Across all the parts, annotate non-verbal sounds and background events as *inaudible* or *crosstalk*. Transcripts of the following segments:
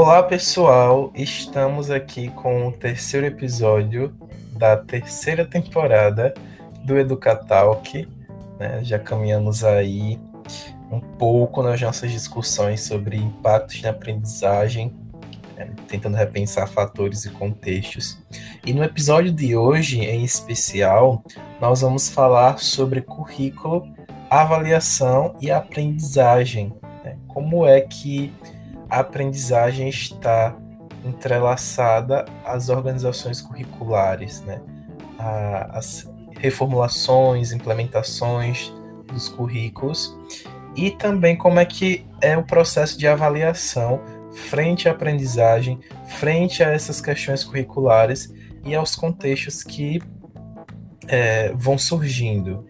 Olá pessoal, estamos aqui com o terceiro episódio da terceira temporada do Educatalk. Né? Já caminhamos aí um pouco nas nossas discussões sobre impactos na aprendizagem, né? tentando repensar fatores e contextos. E no episódio de hoje, em especial, nós vamos falar sobre currículo, avaliação e aprendizagem. Né? Como é que a aprendizagem está entrelaçada às organizações curriculares, né? as reformulações, implementações dos currículos e também como é que é o processo de avaliação frente à aprendizagem, frente a essas questões curriculares e aos contextos que é, vão surgindo.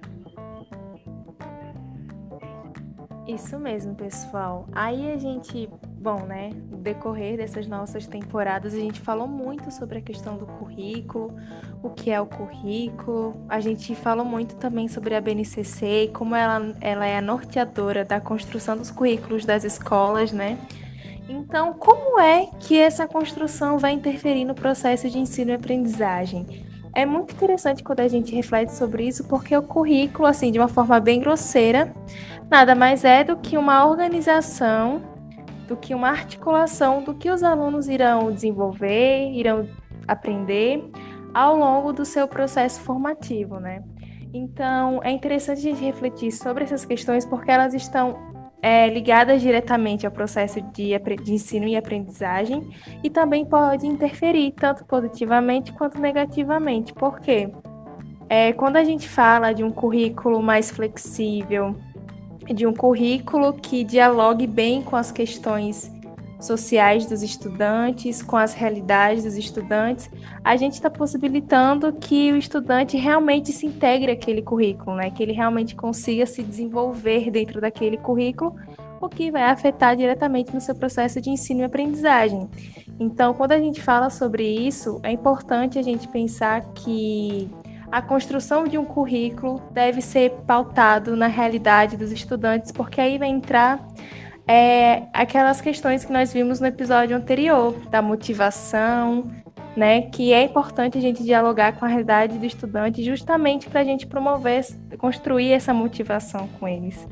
Isso mesmo, pessoal. Aí a gente Bom, né? No decorrer dessas nossas temporadas, a gente falou muito sobre a questão do currículo, o que é o currículo. A gente falou muito também sobre a BNCC e como ela, ela é a norteadora da construção dos currículos das escolas, né? Então, como é que essa construção vai interferir no processo de ensino e aprendizagem? É muito interessante quando a gente reflete sobre isso, porque o currículo, assim, de uma forma bem grosseira, nada mais é do que uma organização do que uma articulação do que os alunos irão desenvolver, irão aprender ao longo do seu processo formativo, né? Então, é interessante a gente refletir sobre essas questões porque elas estão é, ligadas diretamente ao processo de, de, ensino e aprendizagem e também pode interferir tanto positivamente quanto negativamente. Por quê? É, quando a gente fala de um currículo mais flexível, de um currículo que dialogue bem com as questões sociais dos estudantes, com as realidades dos estudantes, a gente está possibilitando que o estudante realmente se integre àquele currículo, né? que ele realmente consiga se desenvolver dentro daquele currículo, o que vai afetar diretamente no seu processo de ensino e aprendizagem. Então, quando a gente fala sobre isso, é importante a gente pensar que a construção de um currículo deve ser pautado na realidade dos estudantes, porque aí vai entrar é, aquelas questões que nós vimos no episódio anterior, da motivação, né, que é importante a gente dialogar com a realidade do estudante justamente para a gente promover, construir essa motivação com eles.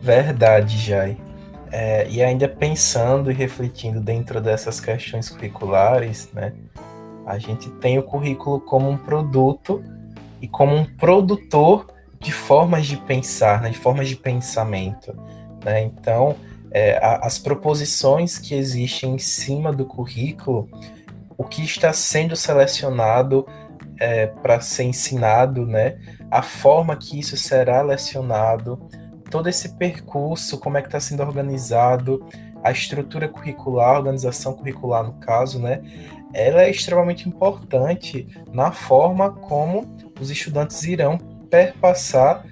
Verdade, Jai. É, e ainda pensando e refletindo dentro dessas questões curriculares, né, a gente tem o currículo como um produto e como um produtor de formas de pensar, né, de formas de pensamento. Né? Então, é, a, as proposições que existem em cima do currículo, o que está sendo selecionado é, para ser ensinado, né? a forma que isso será lecionado, todo esse percurso, como é que está sendo organizado, a estrutura curricular, a organização curricular no caso, né? Ela é extremamente importante na forma como os estudantes irão perpassar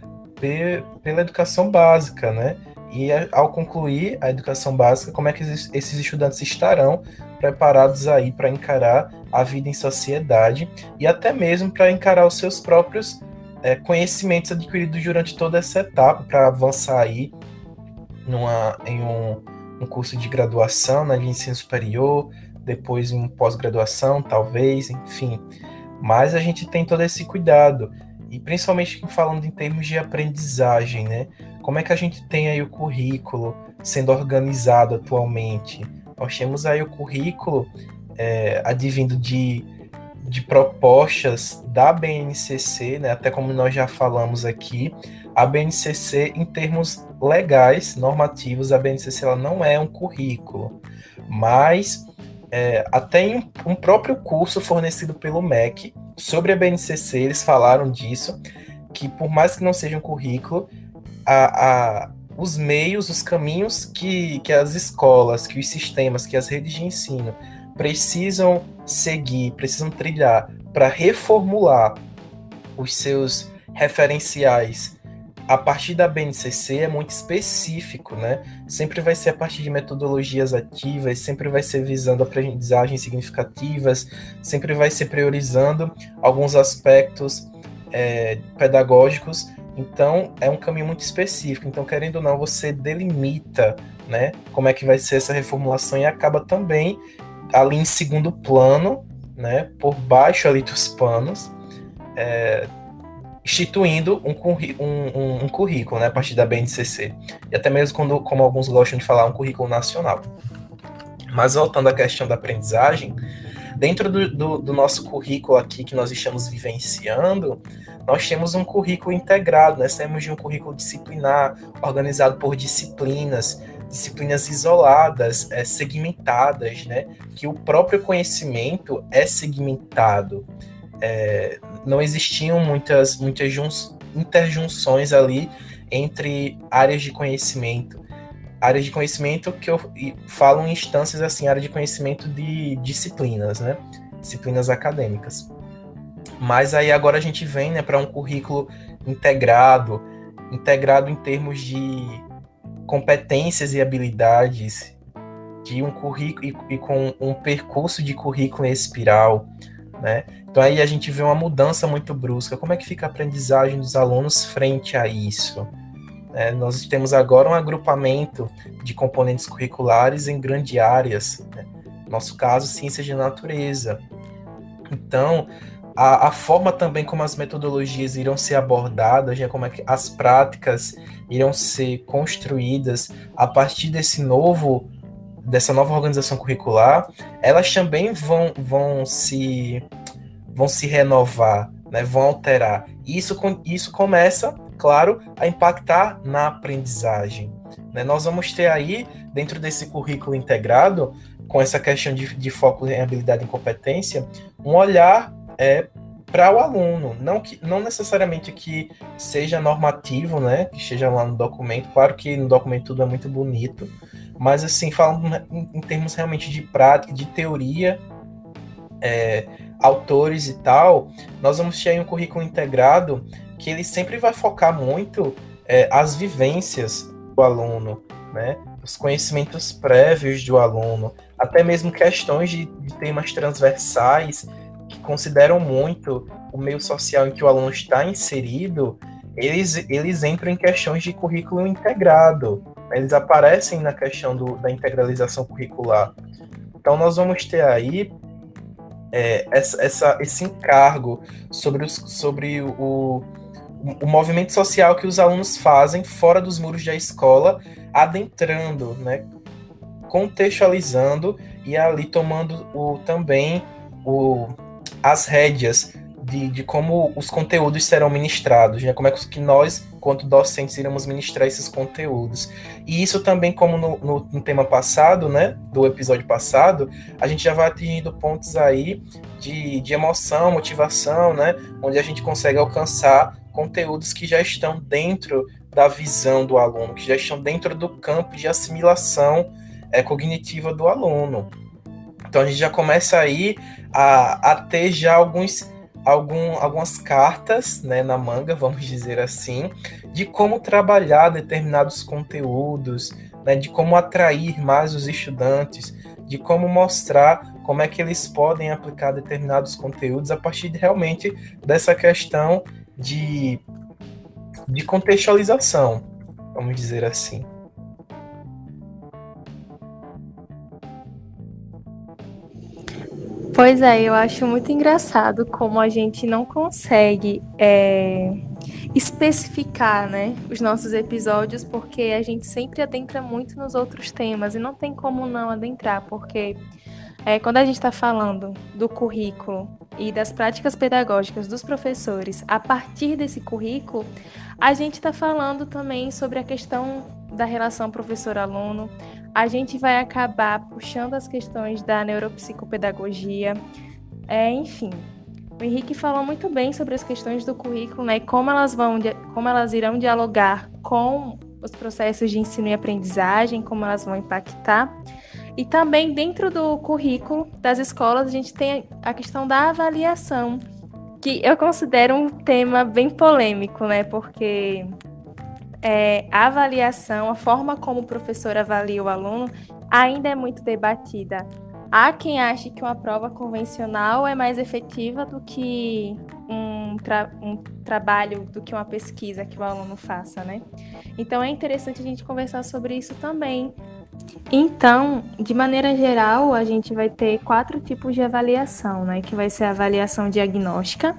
pela educação básica, né? E ao concluir a educação básica, como é que esses estudantes estarão preparados aí para encarar a vida em sociedade e até mesmo para encarar os seus próprios é, conhecimentos adquiridos durante toda essa etapa para avançar aí numa, em um, um curso de graduação, né, de ensino superior, depois em pós-graduação, talvez, enfim. Mas a gente tem todo esse cuidado. E principalmente falando em termos de aprendizagem, né? Como é que a gente tem aí o currículo sendo organizado atualmente? Nós temos aí o currículo é, advindo de, de propostas da BNCC, né? até como nós já falamos aqui, a BNCC, em termos legais, normativos, a BNCC ela não é um currículo, mas é, até em um próprio curso fornecido pelo MEC sobre a BNCC, eles falaram disso, que por mais que não seja um currículo, a, a, os meios, os caminhos que, que as escolas, que os sistemas, que as redes de ensino precisam seguir, precisam trilhar para reformular os seus referenciais a partir da BNCC é muito específico, né? Sempre vai ser a partir de metodologias ativas, sempre vai ser visando aprendizagens significativas, sempre vai ser priorizando alguns aspectos é, pedagógicos Então, é um caminho muito específico. Então, querendo ou não, você delimita, né, como é que vai ser essa reformulação e acaba também ali em segundo plano, né, por baixo ali dos panos, é, instituindo um, um, um, um, currículo, né, a partir da BNCC. E até mesmo quando, como alguns gostam de falar, um currículo nacional. Mas voltando à questão da aprendizagem, dentro do, do, do nosso currículo aqui que nós estamos vivenciando, nós temos um currículo integrado, nós temos de um currículo disciplinar, organizado por disciplinas, disciplinas isoladas, é, segmentadas, né? Que o próprio conhecimento é segmentado. É, não existiam muitas, muitas interjunções ali entre áreas de conhecimento. Áreas de conhecimento que eu falo em instâncias assim, área de conhecimento de disciplinas, né? Disciplinas acadêmicas. Mas aí agora a gente vem né, para um currículo integrado, integrado em termos de competências e habilidades, de um currículo e, e com um percurso de currículo em espiral, né? Então aí a gente vê uma mudança muito brusca. Como é que fica a aprendizagem dos alunos frente a isso? É, nós temos agora um agrupamento de componentes curriculares em grandes áreas. Né? No nosso caso, ciências de natureza. Então, a, a, forma também como as metodologias irão ser abordadas, né, como é que as práticas irão ser construídas a partir desse novo dessa nova organização curricular, elas também vão, vão se vão se renovar, né, vão alterar. E isso, isso começa, claro, a impactar na aprendizagem. Né? Nós vamos ter aí, dentro desse currículo integrado, com essa questão de, de foco em habilidade e competência, um olhar é, para o aluno, não que não necessariamente que seja normativo, né, que esteja lá no documento. Claro que no documento tudo é muito bonito, mas assim falando em, termos realmente de prática, de teoria, é, autores e tal, nós vamos ter um currículo integrado que ele sempre vai focar muito é, as vivências do aluno, né, os conhecimentos prévios do aluno, até mesmo questões de, de temas transversais que consideram muito o meio social em que o aluno está inserido, eles, eles entram em questões de currículo integrado. Eles aparecem na questão do, da integralização curricular. Então, nós vamos ter aí é, essa, essa, esse encargo sobre, os, sobre o, o movimento social que os alunos fazem fora dos muros da escola, adentrando, né, contextualizando e ali tomando o, também o, as rédeas de, de, como os conteúdos serão ministrados, né? Como é que nós, quanto docentes, iremos ministrar esses conteúdos. E isso também, como no, no, no, tema passado, né? Do episódio passado, a gente já vai atingindo pontos aí de, de emoção, motivação, né? Onde a gente consegue alcançar conteúdos que já estão dentro da visão do aluno, que já estão dentro do campo de assimilação é, cognitiva do aluno. Então a gente já começa aí a, a ter já alguns, algum, algumas cartas né, na manga, vamos dizer assim, de como trabalhar determinados conteúdos, né, de como atrair mais os estudantes, de como mostrar como é que eles podem aplicar determinados conteúdos a partir de, realmente dessa questão de, de contextualização, vamos dizer assim. Pois é, eu acho muito engraçado como a gente não consegue é, especificar né, os nossos episódios, porque a gente sempre adentra muito nos outros temas e não tem como não adentrar, porque é, quando a gente está falando do currículo e das práticas pedagógicas dos professores a partir desse currículo, a gente está falando também sobre a questão da relação professor-aluno, a gente vai acabar puxando as questões da neuropsicopedagogia, é, enfim. O Henrique falou muito bem sobre as questões do currículo, né, como elas vão, como elas irão dialogar com os processos de ensino e aprendizagem, como elas vão impactar. E também dentro do currículo das escolas a gente tem a questão da avaliação, que eu considero um tema bem polêmico, né? Porque é, a avaliação, a forma como o professor avalia o aluno, ainda é muito debatida. Há quem ache que uma prova convencional é mais efetiva do que um tra um trabalho do que uma pesquisa que o aluno faça, né? Então é interessante a gente conversar sobre isso também. Então, de maneira geral, a gente vai ter quatro tipos de avaliação, né? Que vai ser a avaliação diagnóstica,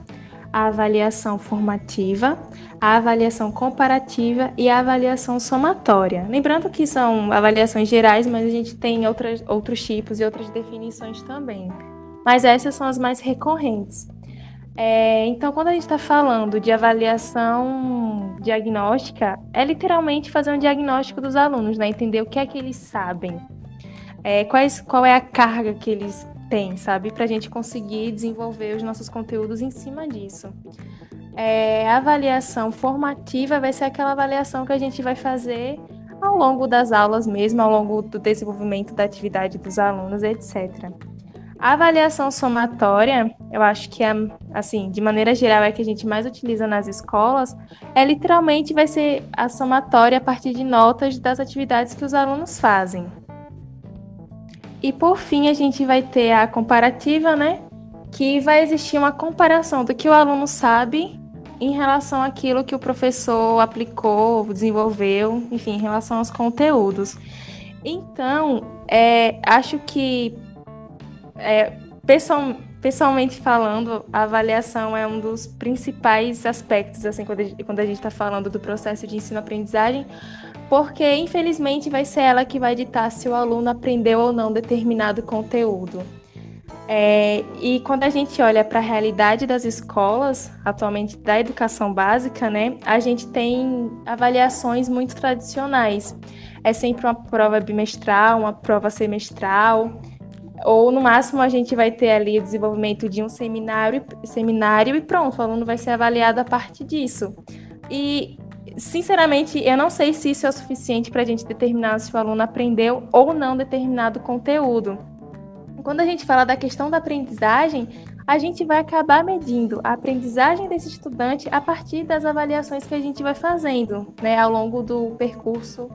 a avaliação formativa, a avaliação comparativa e a avaliação somatória. Lembrando que são avaliações gerais, mas a gente tem outras, outros tipos e outras definições também. Mas essas são as mais recorrentes. É, então, quando a gente está falando de avaliação diagnóstica, é literalmente fazer um diagnóstico dos alunos, né? Entender o que é que eles sabem, é, quais, qual é a carga que eles têm, sabe? Para a gente conseguir desenvolver os nossos conteúdos em cima disso. É, a avaliação formativa vai ser aquela avaliação que a gente vai fazer ao longo das aulas mesmo, ao longo do desenvolvimento da atividade dos alunos, etc. A avaliação somatória, eu acho que é, assim, de maneira geral, é que a gente mais utiliza nas escolas, é literalmente vai ser a somatória a partir de notas das atividades que os alunos fazem. E por fim, a gente vai ter a comparativa, né? Que vai existir uma comparação do que o aluno sabe em relação àquilo que o professor aplicou, desenvolveu, enfim, em relação aos conteúdos. Então, é, acho que, é, pessoal, pessoalmente falando, a avaliação é um dos principais aspectos, assim, quando a gente está falando do processo de ensino-aprendizagem, porque, infelizmente, vai ser ela que vai ditar se o aluno aprendeu ou não determinado conteúdo. É, e quando a gente olha para a realidade das escolas, atualmente da educação básica, né, a gente tem avaliações muito tradicionais. É sempre uma prova bimestral, uma prova semestral, ou no máximo a gente vai ter ali o desenvolvimento de um seminário, seminário e pronto, o aluno vai ser avaliado a partir disso. E sinceramente, eu não sei se isso é o suficiente para a gente determinar se o aluno aprendeu ou não determinado conteúdo. Quando a gente fala da questão da aprendizagem, a gente vai acabar medindo a aprendizagem desse estudante a partir das avaliações que a gente vai fazendo, né, ao longo do percurso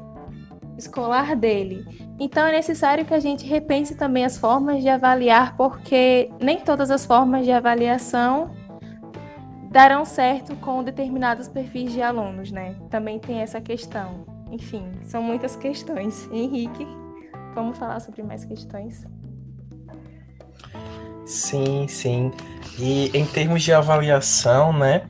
escolar dele. Então é necessário que a gente repense também as formas de avaliar, porque nem todas as formas de avaliação darão certo com determinados perfis de alunos, né? Também tem essa questão. Enfim, são muitas questões. *laughs* Henrique, vamos falar sobre mais questões? Sim, sim. E em termos de avaliação, né,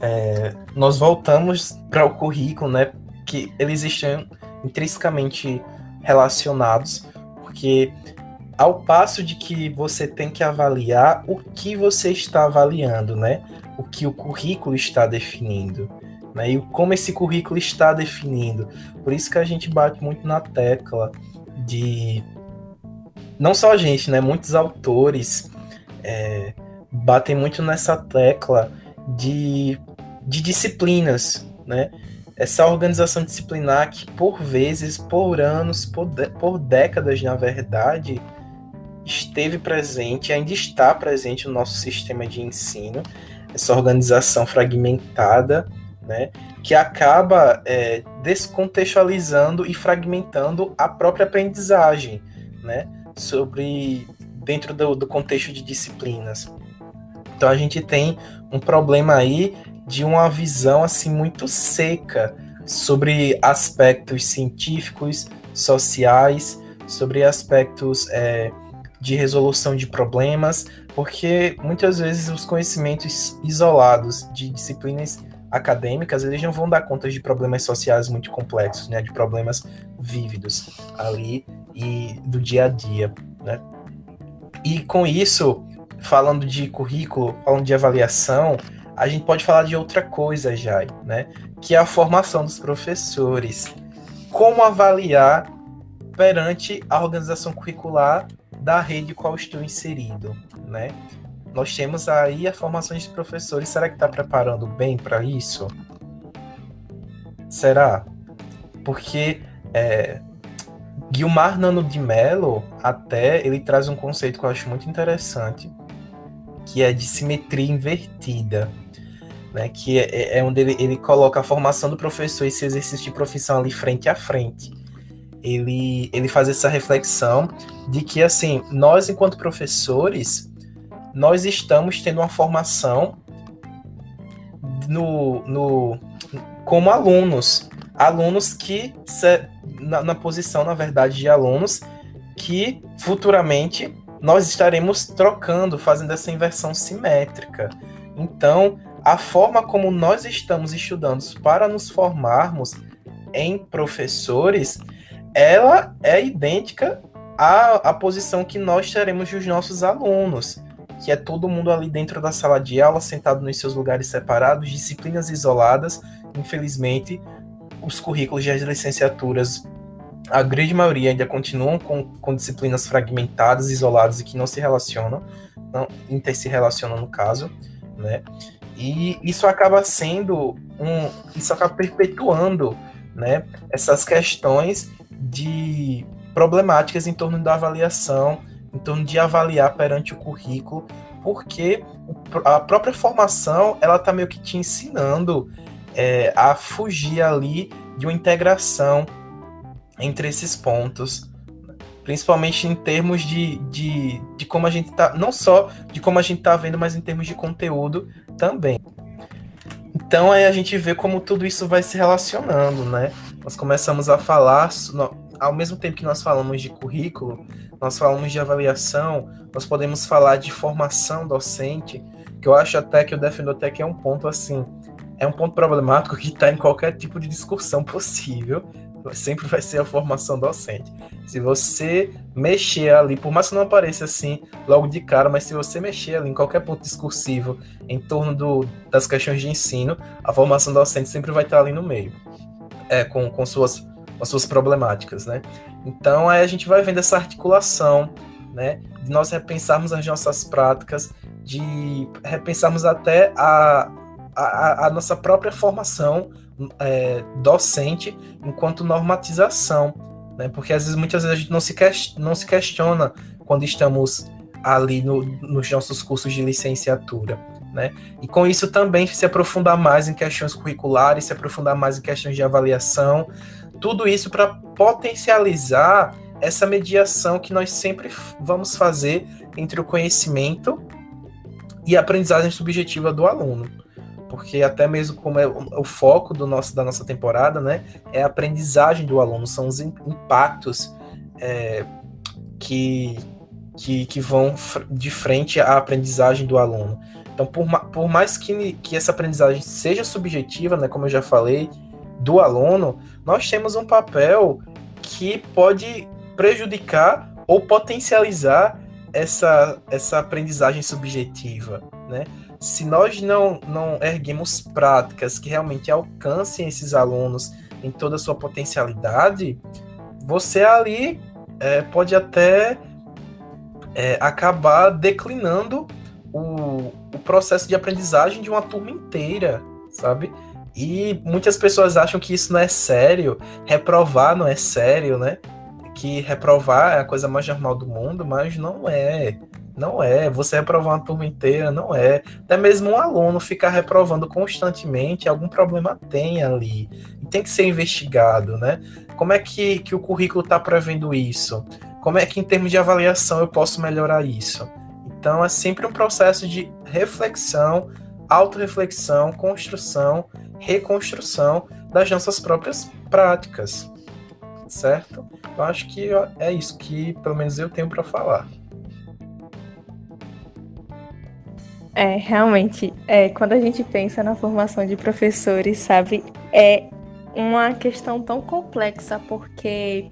é, nós voltamos para o currículo, né, que eles estão intrinsecamente relacionados, porque ao passo de que você tem que avaliar o que você está avaliando, né, o que o currículo está definindo, né, e como esse currículo está definindo. Por isso que a gente bate muito na tecla de não só a gente, né, muitos autores é, batem muito nessa tecla de, de disciplinas, né? Essa organização disciplinar que, por vezes, por anos, por, de, por décadas, na verdade, esteve presente, ainda está presente no nosso sistema de ensino, essa organização fragmentada, né, que acaba é, descontextualizando e fragmentando a própria aprendizagem, né, sobre dentro do, do contexto de disciplinas. Então a gente tem um problema aí de uma visão assim muito seca sobre aspectos científicos, sociais, sobre aspectos é, de resolução de problemas, porque muitas vezes os conhecimentos isolados de disciplinas acadêmicas eles não vão dar conta de problemas sociais muito complexos, né, de problemas vívidos ali e do dia a dia, né? E com isso, falando de currículo, falando de avaliação, a gente pode falar de outra coisa já, né? Que é a formação dos professores. Como avaliar perante a organização curricular da rede qual estou inserido, né? Nós temos aí a formação de professores. Será que está preparando bem para isso? Será? Porque é, Guilmar Nano de Mello, até, ele traz um conceito que eu acho muito interessante, que é de simetria invertida, né? Que é, é, é onde ele, ele coloca a formação do professor e esse exercício de profissão ali frente a frente. Ele, ele faz essa reflexão de que, assim, nós, enquanto professores, nós estamos tendo uma formação no, no, como alunos. Alunos que, na, na posição, na verdade, de alunos que futuramente nós estaremos trocando, fazendo essa inversão simétrica. Então, a forma como nós estamos estudando para nos formarmos em professores, ela é idêntica à, à posição que nós teremos dos nossos alunos, que é todo mundo ali dentro da sala de aula, sentado nos seus lugares separados, disciplinas isoladas. Infelizmente, os currículos das licenciaturas, a grande maioria ainda continuam com, com disciplinas fragmentadas, isoladas e que não se relacionam, não inter se relacionam no caso, né? E isso acaba sendo um, isso acaba perpetuando né, essas questões de problemáticas em torno da avaliação, em torno de avaliar perante o currículo, porque a própria formação ela está meio que te ensinando é, a fugir ali de uma integração entre esses pontos, principalmente em termos de, de, de como a gente está, não só de como a gente está vendo, mas em termos de conteúdo também. Então aí a gente vê como tudo isso vai se relacionando, né? Nós começamos a falar, ao mesmo tempo que nós falamos de currículo, nós falamos de avaliação, nós podemos falar de formação docente, que eu acho até que o Defendotec é um ponto assim, é um ponto problemático que está em qualquer tipo de discussão *laughs* possível, sempre vai ser a formação docente. Se você mexer ali, por mais que não apareça assim logo de cara, mas se você mexer ali em qualquer ponto discursivo em torno do, das questões de ensino, a formação docente sempre vai estar ali no meio, é, com, com, suas, com suas problemáticas, né? Então aí a gente vai vendo essa articulação, né? De nós repensarmos as nossas práticas, de repensarmos até a, a, a nossa própria formação é, docente enquanto normatização, né? Porque às vezes, muitas vezes a gente não se, não se questiona quando estamos ali no, nos nossos cursos de licenciatura, né? E com isso também se aprofundar mais em questões curriculares, se aprofundar mais em questões de avaliação, tudo isso para potencializar essa mediação que nós sempre vamos fazer entre o conhecimento e a aprendizagem subjetiva do aluno porque até mesmo como é o, foco do nosso, da nossa temporada, né, é a aprendizagem do aluno, são os impactos é, que, que, que vão de frente à aprendizagem do aluno. Então, por, por mais que, que essa aprendizagem seja subjetiva, né, como eu já falei, do aluno, nós temos um papel que pode prejudicar ou potencializar essa, essa aprendizagem subjetiva, né? se nós não, não erguemos práticas que realmente alcancem esses alunos em toda a sua potencialidade, você ali é, pode até é, acabar declinando o, o processo de aprendizagem de uma turma inteira, sabe? E muitas pessoas acham que isso não é sério, reprovar não é sério, né? Que reprovar é a coisa mais normal do mundo, mas não é. Não é. Você reprovar uma turma inteira, não é. Até mesmo um aluno ficar reprovando constantemente, algum problema tem ali. Tem que ser investigado, né? Como é que, que o currículo está prevendo isso? Como é que, em termos de avaliação, eu posso melhorar isso? Então, é sempre um processo de reflexão, autorreflexão, construção, reconstrução das nossas próprias práticas. Certo? Eu acho que é isso que, pelo menos, eu tenho para falar. É, realmente, é, quando a gente pensa na formação de professores, sabe, é uma questão tão complexa, porque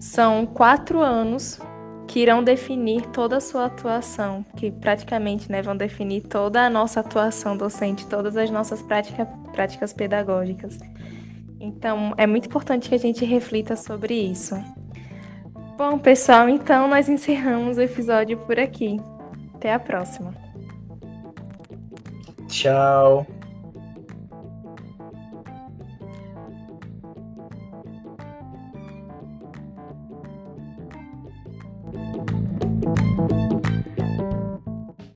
são quatro anos que irão definir toda a sua atuação, que praticamente né, vão definir toda a nossa atuação docente, todas as nossas prática, práticas pedagógicas. Então, é muito importante que a gente reflita sobre isso. Bom, pessoal, então nós encerramos o episódio por aqui. Até a próxima. Tchau.